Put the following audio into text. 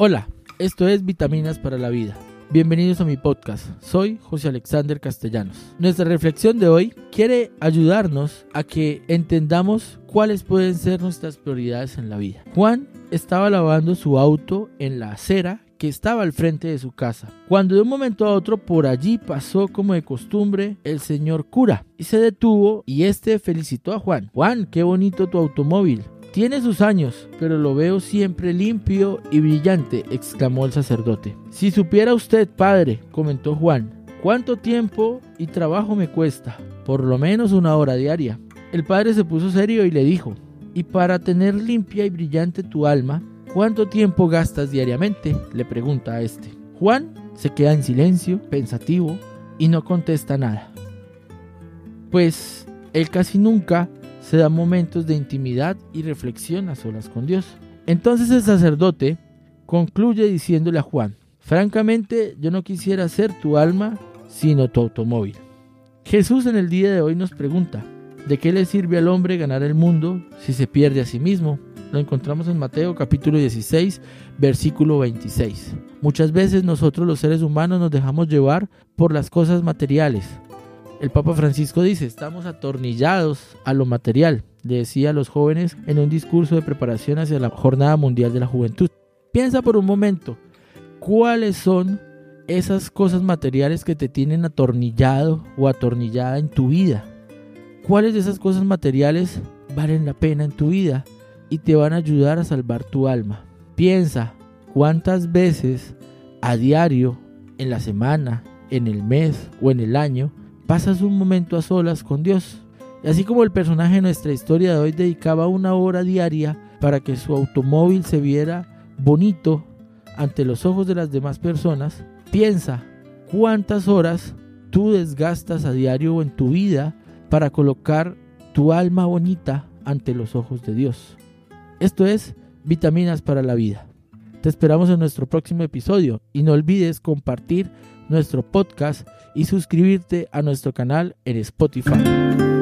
Hola, esto es Vitaminas para la Vida. Bienvenidos a mi podcast. Soy José Alexander Castellanos. Nuestra reflexión de hoy quiere ayudarnos a que entendamos cuáles pueden ser nuestras prioridades en la vida. Juan estaba lavando su auto en la acera que estaba al frente de su casa, cuando de un momento a otro por allí pasó como de costumbre el señor cura y se detuvo y este felicitó a Juan. Juan, qué bonito tu automóvil. Tiene sus años, pero lo veo siempre limpio y brillante, exclamó el sacerdote. Si supiera usted, padre, comentó Juan, cuánto tiempo y trabajo me cuesta, por lo menos una hora diaria. El padre se puso serio y le dijo, y para tener limpia y brillante tu alma, ¿cuánto tiempo gastas diariamente? le pregunta a este. Juan se queda en silencio, pensativo, y no contesta nada. Pues él casi nunca se da momentos de intimidad y reflexión a solas con Dios. Entonces el sacerdote concluye diciéndole a Juan, francamente yo no quisiera ser tu alma, sino tu automóvil. Jesús en el día de hoy nos pregunta, ¿de qué le sirve al hombre ganar el mundo si se pierde a sí mismo? Lo encontramos en Mateo capítulo 16, versículo 26. Muchas veces nosotros los seres humanos nos dejamos llevar por las cosas materiales, el Papa Francisco dice, estamos atornillados a lo material, le decía a los jóvenes en un discurso de preparación hacia la Jornada Mundial de la Juventud. Piensa por un momento, ¿cuáles son esas cosas materiales que te tienen atornillado o atornillada en tu vida? ¿Cuáles de esas cosas materiales valen la pena en tu vida y te van a ayudar a salvar tu alma? Piensa, ¿cuántas veces a diario, en la semana, en el mes o en el año, pasas un momento a solas con Dios. Y así como el personaje de nuestra historia de hoy dedicaba una hora diaria para que su automóvil se viera bonito ante los ojos de las demás personas, piensa cuántas horas tú desgastas a diario en tu vida para colocar tu alma bonita ante los ojos de Dios. Esto es Vitaminas para la Vida. Te esperamos en nuestro próximo episodio y no olvides compartir nuestro podcast y suscribirte a nuestro canal en Spotify.